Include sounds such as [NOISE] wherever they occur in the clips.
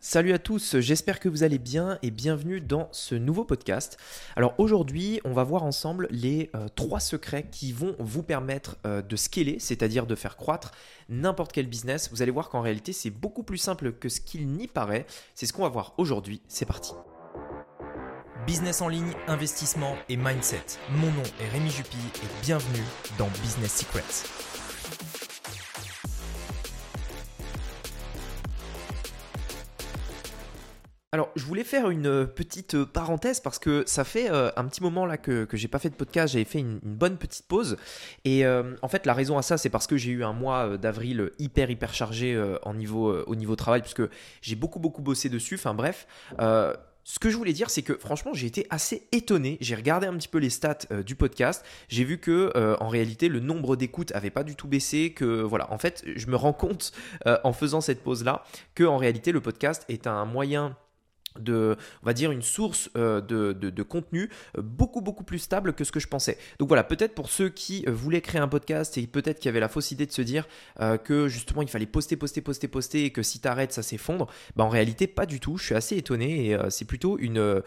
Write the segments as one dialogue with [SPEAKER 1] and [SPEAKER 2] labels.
[SPEAKER 1] Salut à tous, j'espère que vous allez bien et bienvenue dans ce nouveau podcast. Alors aujourd'hui, on va voir ensemble les euh, trois secrets qui vont vous permettre euh, de scaler, c'est-à-dire de faire croître n'importe quel business. Vous allez voir qu'en réalité, c'est beaucoup plus simple que ce qu'il n'y paraît. C'est ce qu'on va voir aujourd'hui. C'est parti. Business en ligne, investissement et mindset. Mon nom est Rémi Jupy et bienvenue dans Business Secrets. Alors, je voulais faire une euh, petite euh, parenthèse parce que ça fait euh, un petit moment là que, que j'ai pas fait de podcast, j'avais fait une, bonne petite pause. Et en fait, la raison à ça, c'est parce que j'ai eu un mois d'avril hyper hyper chargé en niveau, au niveau travail, puisque j'ai beaucoup beaucoup bossé dessus. Enfin bref. ce que je voulais dire, c'est que franchement, j'ai été assez étonné. J'ai regardé un petit peu les stats du podcast. J'ai vu que en réalité, le nombre d'écoutes avait pas du tout baissé. Que voilà, en fait, je me rends compte en faisant cette pause là que en réalité, le podcast est un moyen de, on va dire, une source euh, de, contenu euh, beaucoup, beaucoup plus stable que ce que je pensais. Donc voilà, peut-être pour ceux qui euh, voulaient créer un podcast et peut-être qui avaient la fausse idée de se dire que justement il fallait poster, poster, poster, poster et que si t'arrêtes, ça s'effondre, bah en réalité, pas du tout. Je suis assez étonné et c'est plutôt une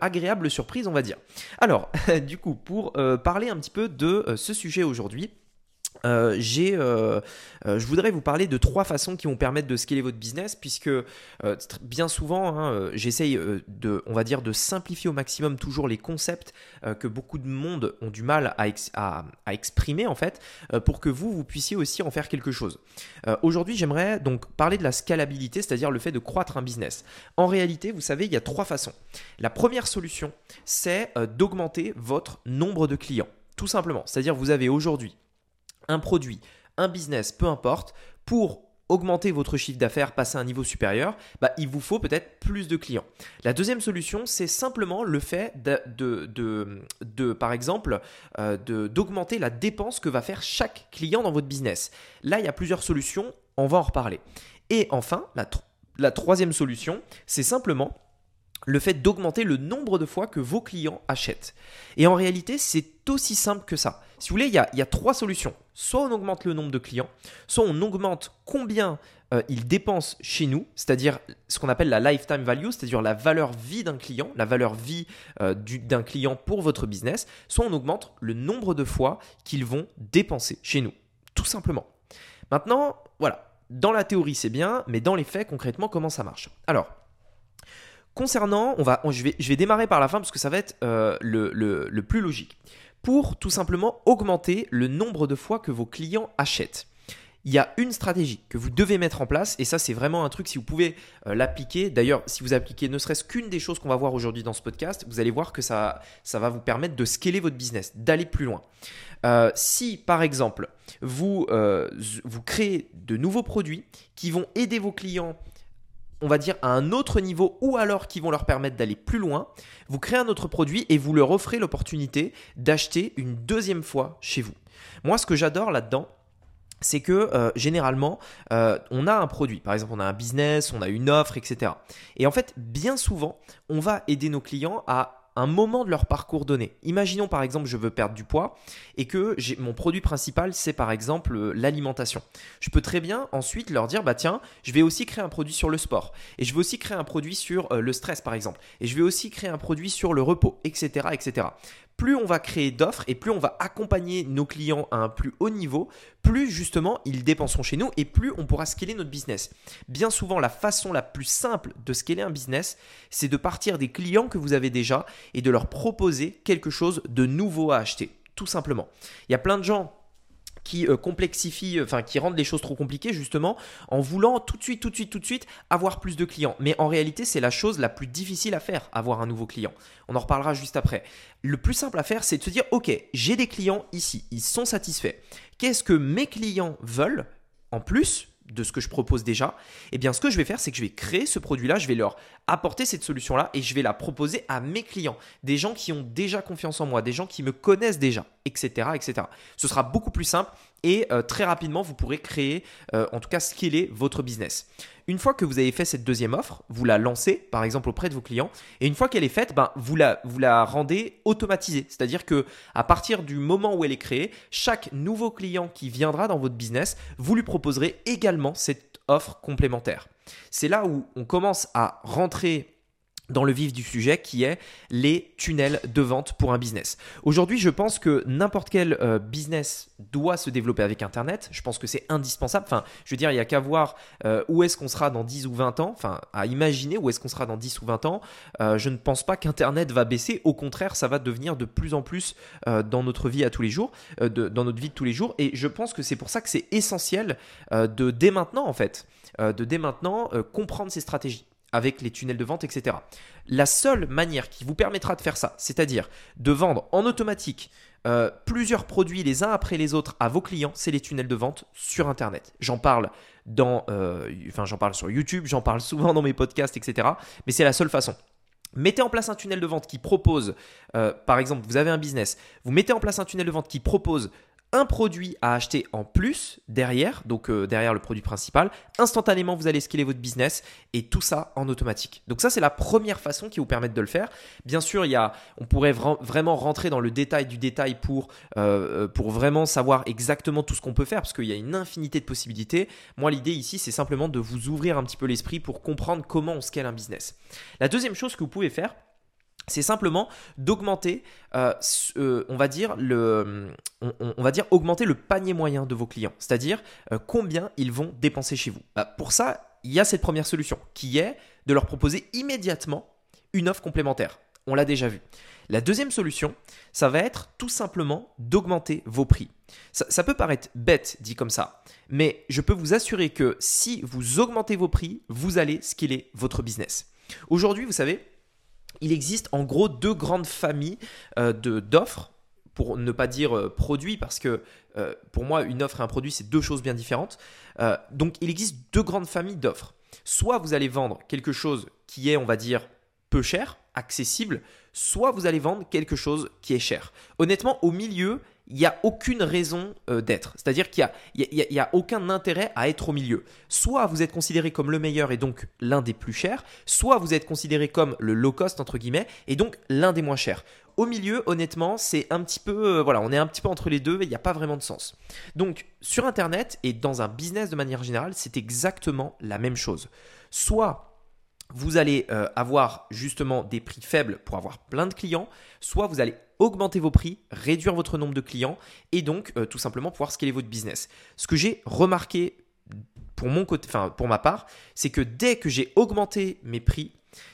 [SPEAKER 1] agréable surprise, on va dire. Alors, [LAUGHS] du coup, pour parler un petit peu de ce sujet aujourd'hui, euh, j'ai, euh, euh, je voudrais vous parler de trois façons qui vont permettre de scaler votre business, puisque bien souvent, hein, j'essaye de, on va dire, de simplifier au maximum toujours les concepts que beaucoup de monde ont du mal à, à, exprimer en fait, pour que vous, vous puissiez aussi en faire quelque chose. Aujourd'hui, j'aimerais donc parler de la scalabilité, c'est-à-dire le fait de croître un business. En réalité, vous savez, il y a trois façons. La première solution, c'est d'augmenter votre nombre de clients. Tout simplement. C'est-à-dire, vous avez aujourd'hui un produit, un business, peu importe, pour augmenter votre chiffre d'affaires, passer à un niveau supérieur, bah, il vous faut peut-être plus de clients. La deuxième solution, c'est simplement le fait de, par exemple, euh, d'augmenter la dépense que va faire chaque client dans votre business. Là, il y a plusieurs solutions, on va en reparler. Et enfin, la troisième solution, c'est simplement le fait d'augmenter le nombre de fois que vos clients achètent. Et en réalité, c'est aussi simple que ça. Si vous voulez, il y a, trois solutions. Soit on augmente le nombre de clients, soit on augmente combien euh, ils dépensent chez nous, c'est-à-dire ce qu'on appelle la lifetime value, c'est-à-dire la valeur vie d'un client, la valeur vie euh, d'un client pour votre business, soit on augmente le nombre de fois qu'ils vont dépenser chez nous, tout simplement. Maintenant, voilà, dans la théorie c'est bien, mais dans les faits concrètement comment ça marche? Alors, Concernant, on va, je, vais, je vais démarrer par la fin parce que ça va être euh, le, le, plus logique. Pour tout simplement augmenter le nombre de fois que vos clients achètent il y a une stratégie que vous devez mettre en place et ça c'est vraiment un truc si vous pouvez euh, l'appliquer. D'ailleurs, si vous appliquez ne serait-ce qu'une des choses qu'on va voir aujourd'hui dans ce podcast, vous allez voir que ça, va vous permettre de scaler votre business, d'aller plus loin. Euh, si par exemple vous, vous créez de nouveaux produits qui vont aider vos clients on va dire, à un autre niveau ou alors qui vont leur permettre d'aller plus loin, vous créez un autre produit et vous leur offrez l'opportunité d'acheter une deuxième fois chez vous. Moi, ce que j'adore là-dedans, c'est que euh, généralement, euh, on a un produit, par exemple, on a un business, on a une offre, etc. Et en fait, bien souvent, on va aider nos clients à un moment de leur parcours donné. Imaginons par exemple je veux perdre du poids et que mon produit principal c'est par exemple euh, l'alimentation. Je peux très bien ensuite leur dire bah tiens, je vais aussi créer un produit sur le sport et je vais aussi créer un produit sur euh, le stress par exemple et je vais aussi créer un produit sur le repos, etc. etc plus on va créer d'offres et plus on va accompagner nos clients à un plus haut niveau, plus justement ils dépenseront chez nous et plus on pourra scaler notre business. Bien souvent, la façon la plus simple de scaler un business, c'est de partir des clients que vous avez déjà et de leur proposer quelque chose de nouveau à acheter. Tout simplement. Il y a plein de gens qui euh, complexifient, euh, enfin qui rendent les choses trop compliquées justement en voulant tout de suite, tout de suite, tout de suite avoir plus de clients. Mais en réalité, c'est la chose la plus difficile à faire, avoir un nouveau client. On en reparlera juste après. Le plus simple à faire, c'est de se dire, ok, j'ai des clients ici, ils sont satisfaits. Qu'est-ce que mes clients veulent en plus de ce que je propose déjà, eh bien ce que je vais faire, c'est que je vais créer ce produit-là, je vais leur apporter cette solution-là et je vais la proposer à mes clients, des gens qui ont déjà confiance en moi, des gens qui me connaissent déjà. Etc. etc. Ce sera beaucoup plus simple et euh, très rapidement, vous pourrez créer, euh, en tout cas, scaler votre business. Une fois que vous avez fait cette deuxième offre, vous la lancez, par exemple, auprès de vos clients, et une fois qu'elle est faite, ben, vous, la, vous la rendez automatisée. C'est-à-dire que à partir du moment où elle est créée, chaque nouveau client qui viendra dans votre business, vous lui proposerez également cette offre complémentaire. C'est là où on commence à rentrer dans le vif du sujet qui est les tunnels de vente pour un business. Aujourd'hui, je pense que n'importe quel euh, business doit se développer avec Internet. Je pense que c'est indispensable. Enfin, je veux dire, il n'y a qu'à voir euh, où est-ce qu'on sera dans 10 ou 20 ans, enfin, à imaginer où est-ce qu'on sera dans 10 ou 20 ans. Euh, je ne pense pas qu'Internet va baisser. Au contraire, ça va devenir de plus en plus dans notre vie à tous les jours, dans notre vie de tous les jours. Et je pense que c'est pour ça que c'est essentiel de dès maintenant, en fait, de dès maintenant comprendre ces stratégies avec les tunnels de vente, etc. La seule manière qui vous permettra de faire ça, c'est-à-dire de vendre en automatique euh, plusieurs produits les uns après les autres à vos clients, c'est les tunnels de vente sur Internet. J'en parle dans, euh, enfin j'en parle sur YouTube, j'en parle souvent dans mes podcasts, etc. Mais c'est la seule façon. Mettez en place un tunnel de vente qui propose, euh, par exemple, vous avez un business, vous mettez en place un tunnel de vente qui propose un produit à acheter en plus derrière, donc euh, derrière le produit principal. Instantanément, vous allez scaler votre business et tout ça en automatique. Donc ça, c'est la première façon qui vous permettre de le faire. Bien sûr, il y a, on pourrait vraiment rentrer dans le détail du détail pour, euh, euh, pour vraiment savoir exactement tout ce qu'on peut faire parce qu'il y a une infinité de possibilités. Moi, l'idée ici, c'est simplement de vous ouvrir un petit peu l'esprit pour comprendre comment on scale un business. La deuxième chose que vous pouvez faire, c'est simplement d'augmenter, euh, euh, on va dire le, panier moyen de vos clients, c'est-à-dire euh, combien ils vont dépenser chez vous. Bah, pour ça, il y a cette première solution qui est de leur proposer immédiatement une offre complémentaire. On l'a déjà vu. La deuxième solution, ça va être tout simplement d'augmenter vos prix. Ça, ça, peut paraître bête dit comme ça, mais je peux vous assurer que si vous augmentez vos prix, vous allez scaler votre business. Aujourd'hui, vous savez, il existe en gros deux grandes familles euh, d'offres, pour ne pas dire euh, produits, parce que euh, pour moi, une offre et un produit, c'est deux choses bien différentes. donc, il existe deux grandes familles d'offres. Soit vous allez vendre quelque chose qui est, on va dire, peu cher, accessible, soit vous allez vendre quelque chose qui est cher. Honnêtement, au milieu, il n'y a aucune raison euh, d'être. C'est-à-dire qu'il n'y a, a, aucun intérêt à être au milieu. Soit vous êtes considéré comme le meilleur et donc l'un des plus chers, soit vous êtes considéré comme le low cost, entre guillemets, et donc l'un des moins chers. Au milieu, honnêtement, c'est un petit peu, euh, voilà, on est un petit peu entre les deux et il n'y a pas vraiment de sens. Donc, sur Internet et dans un business de manière générale, c'est exactement la même chose. Soit vous allez euh, avoir justement des prix faibles pour avoir plein de clients, soit vous allez augmenter vos prix, réduire votre nombre de clients et donc euh, tout simplement pouvoir scaler votre business. Ce que j'ai remarqué pour ma part, c'est que dès que j'ai augmenté mes prix,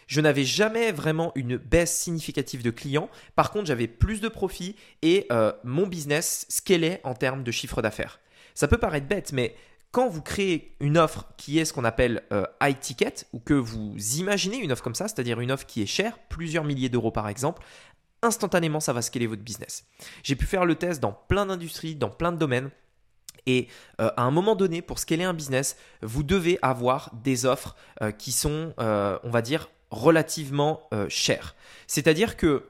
[SPEAKER 1] je n'avais jamais vraiment une baisse significative de clients. Par contre, j'avais plus de profits et euh, mon business scalait en termes de chiffre d'affaires. Ça peut paraître bête, mais quand vous créez une offre qui est ce qu'on appelle euh, high ticket, ou que vous imaginez une offre comme ça, c'est-à-dire une offre qui est chère, plusieurs milliers d'euros par exemple, instantanément ça va scaler votre business. J'ai pu faire le test dans plein d'industries, dans plein de domaines. Et euh, à un moment donné, pour scaler un business, vous devez avoir des offres euh, qui sont, on va dire, relativement chères. C'est-à-dire que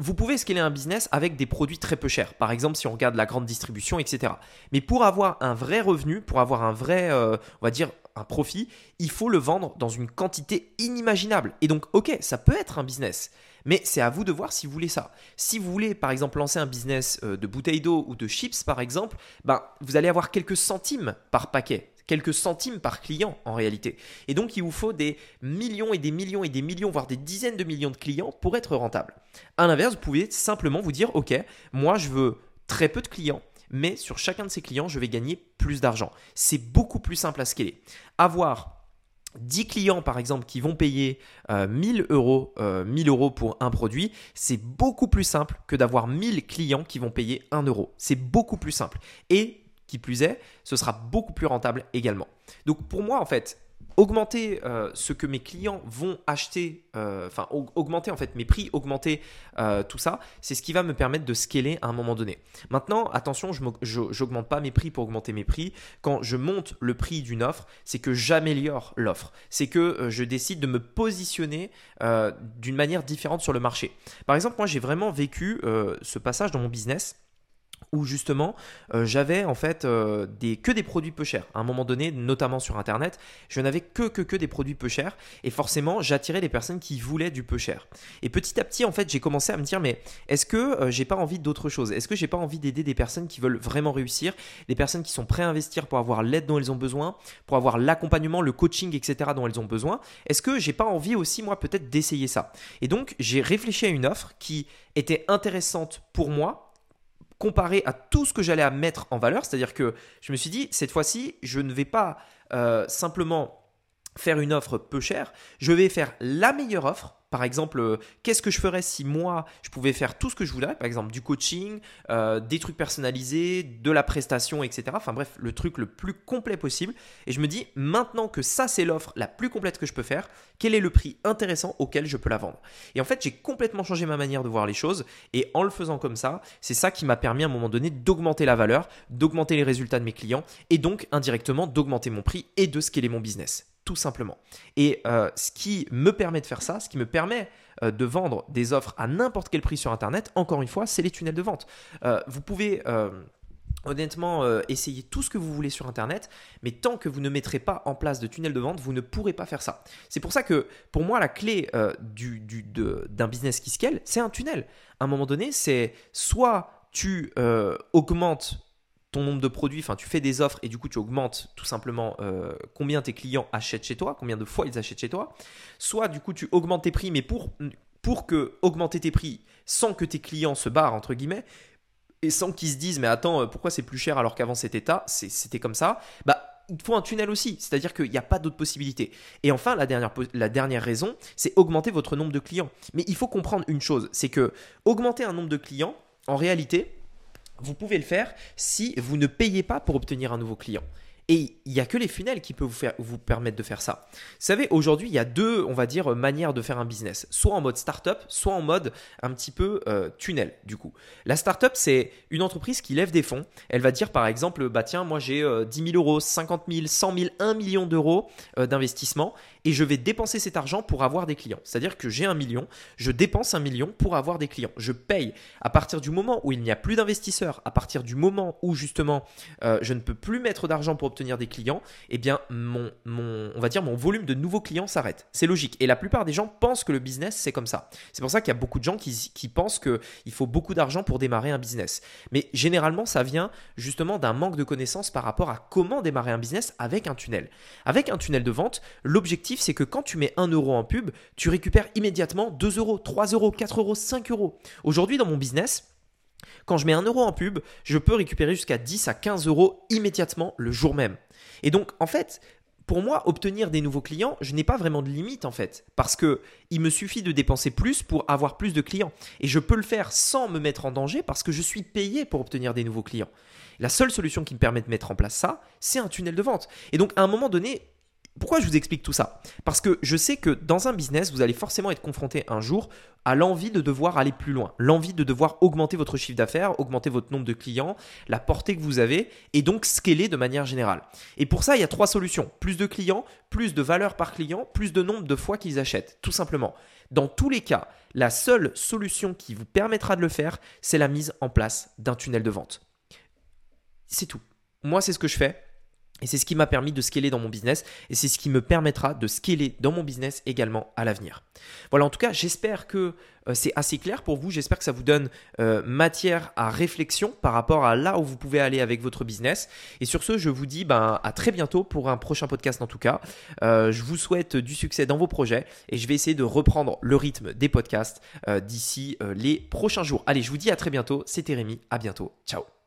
[SPEAKER 1] vous pouvez scaler un business avec des produits très peu chers. Par exemple, si on regarde la grande distribution, etc. Mais pour avoir un vrai revenu, pour avoir un vrai, euh, on va dire, un profit, il faut le vendre dans une quantité inimaginable. Et donc, ok, ça peut être un business. Mais c'est à vous de voir si vous voulez ça. Si vous voulez, par exemple, lancer un business euh, de bouteilles d'eau ou de chips, par exemple, ben, vous allez avoir quelques centimes par paquet quelques centimes par client en réalité. Et donc il vous faut des millions et des millions et des millions, voire des dizaines de millions de clients pour être rentable. À l'inverse, vous pouvez simplement vous dire, ok, moi je veux très peu de clients, mais sur chacun de ces clients, je vais gagner plus d'argent. C'est beaucoup plus simple à scaler. Avoir 10 clients par exemple qui vont payer 1000 euh, euros, 1000 euh, euros pour un produit, c'est beaucoup plus simple que d'avoir 1000 clients qui vont payer 1 euro. C'est beaucoup plus simple. Et qui plus est, ce sera beaucoup plus rentable également. Donc pour moi, en fait, augmenter euh, ce que mes clients vont acheter, euh, enfin augmenter en fait mes prix, augmenter euh, tout ça, c'est ce qui va me permettre de scaler à un moment donné. Maintenant, attention, je n'augmente pas mes prix pour augmenter mes prix. Quand je monte le prix d'une offre, c'est que j'améliore l'offre. C'est que je décide de me positionner d'une manière différente sur le marché. Par exemple, moi j'ai vraiment vécu ce passage dans mon business où justement euh, j'avais en fait euh, des, que des produits peu chers. À un moment donné, notamment sur Internet, je n'avais que, que, que des produits peu chers et forcément j'attirais des personnes qui voulaient du peu cher. Et petit à petit, en fait, j'ai commencé à me dire mais est-ce que euh, j'ai pas envie d'autre chose? Est-ce que j'ai pas envie d'aider des personnes qui veulent vraiment réussir, des personnes qui sont prêtes à investir pour avoir l'aide dont elles ont besoin, pour avoir l'accompagnement, le coaching, etc. dont elles ont besoin? Est-ce que j'ai pas envie aussi moi peut-être d'essayer ça? Et donc j'ai réfléchi à une offre qui était intéressante pour moi comparé à tout ce que j'allais à mettre en valeur. C'est-à-dire que je me suis dit, cette fois-ci, je ne vais pas euh, simplement faire une offre peu chère, je vais faire la meilleure offre par exemple, euh, qu'est-ce que je ferais si moi, je pouvais faire tout ce que je voudrais, par exemple du coaching, euh, des trucs personnalisés, de la prestation, etc. Enfin bref, le truc le plus complet possible. Et je me dis, maintenant que ça, c'est l'offre la plus complète que je peux faire, quel est le prix intéressant auquel je peux la vendre? Et en fait, j'ai complètement changé ma manière de voir les choses. Et en le faisant comme ça, c'est ça qui m'a permis à un moment donné d'augmenter la valeur, d'augmenter les résultats de mes clients, et donc indirectement d'augmenter mon prix et de scaler mon business simplement. Et euh, ce qui me permet de faire ça, ce qui me permet euh, de vendre des offres à n'importe quel prix sur Internet, encore une fois, c'est les tunnels de vente. Euh, vous pouvez honnêtement essayer tout ce que vous voulez sur Internet, mais tant que vous ne mettrez pas en place de tunnels de vente, vous ne pourrez pas faire ça. C'est pour ça que pour moi, la clé du, d'un business qui scale, c'est un tunnel. À un moment donné, c'est soit tu augmentes ton nombre de produits, enfin tu fais des offres et du coup tu augmentes tout simplement euh, combien tes clients achètent chez toi, combien de fois ils achètent chez toi. Soit du coup tu augmentes tes prix, mais pour, que augmenter tes prix sans que tes clients se barrent entre guillemets et sans qu'ils se disent mais attends euh, pourquoi c'est plus cher alors qu'avant c'était c'était comme ça, bah il faut un tunnel aussi, c'est-à-dire qu'il n'y a pas d'autre possibilité. Et enfin, la dernière, la dernière raison, c'est augmenter votre nombre de clients. Mais il faut comprendre une chose, c'est que augmenter un nombre de clients, en réalité, vous pouvez le faire si vous ne payez pas pour obtenir un nouveau client. Et il n'y a que les funnels qui peuvent vous, faire, vous permettre de faire ça. Vous savez, aujourd'hui, il y a deux, on va dire, manières de faire un business. Soit en mode startup, soit en mode un petit peu euh, tunnel, du coup. La startup, c'est une entreprise qui lève des fonds. Elle va dire, par exemple, bah tiens, moi j'ai 10 000 euros, 50 000, 100 000, 1 million d'euros euh, d'investissement et je vais dépenser cet argent pour avoir des clients. C'est-à-dire que j'ai un million, je dépense un million pour avoir des clients. Je paye à partir du moment où il n'y a plus d'investisseurs, à partir du moment où justement euh, je ne peux plus mettre d'argent pour obtenir des clients, eh bien mon, on va dire mon volume de nouveaux clients s'arrête. C'est logique. Et la plupart des gens pensent que le business c'est comme ça. C'est pour ça qu'il y a beaucoup de gens qui, qui pensent qu'il faut beaucoup d'argent pour démarrer un business. Mais généralement ça vient justement d'un manque de connaissances par rapport à comment démarrer un business avec un tunnel. Avec un tunnel de vente, l'objectif c'est que quand tu mets 1 euro en pub, tu récupères immédiatement 2 euros, 3 euros, 4 euros, 5 euros. Aujourd'hui, dans mon business, quand je mets 1 euro en pub, je peux récupérer jusqu'à 10 à 15 euros immédiatement le jour même. Et donc, en fait, pour moi, obtenir des nouveaux clients, je n'ai pas vraiment de limite en fait, parce que il me suffit de dépenser plus pour avoir plus de clients, et je peux le faire sans me mettre en danger parce que je suis payé pour obtenir des nouveaux clients. La seule solution qui me permet de mettre en place ça, c'est un tunnel de vente. Et donc, à un moment donné, pourquoi je vous explique tout ça? Parce que je sais que dans un business, vous allez forcément être confronté un jour à l'envie de devoir aller plus loin, l'envie de devoir augmenter votre chiffre d'affaires, augmenter votre nombre de clients, la portée que vous avez, et donc scaler de manière générale. Et pour ça, il y a trois solutions. Plus de clients, plus de valeur par client, plus de nombre de fois qu'ils achètent, tout simplement. Dans tous les cas, la seule solution qui vous permettra de le faire, c'est la mise en place d'un tunnel de vente. C'est tout. Moi, c'est ce que je fais. Et c'est ce qui m'a permis de scaler dans mon business et c'est ce qui me permettra de scaler dans mon business également à l'avenir. Voilà, en tout cas, j'espère que euh, c'est assez clair pour vous. J'espère que ça vous donne euh, matière à réflexion par rapport à là où vous pouvez aller avec votre business. Et sur ce, je vous dis ben, à très bientôt pour un prochain podcast en tout cas. Euh, je vous souhaite du succès dans vos projets et je vais essayer de reprendre le rythme des podcasts d'ici les prochains jours. Allez, je vous dis à très bientôt. C'était Rémi. À bientôt. Ciao.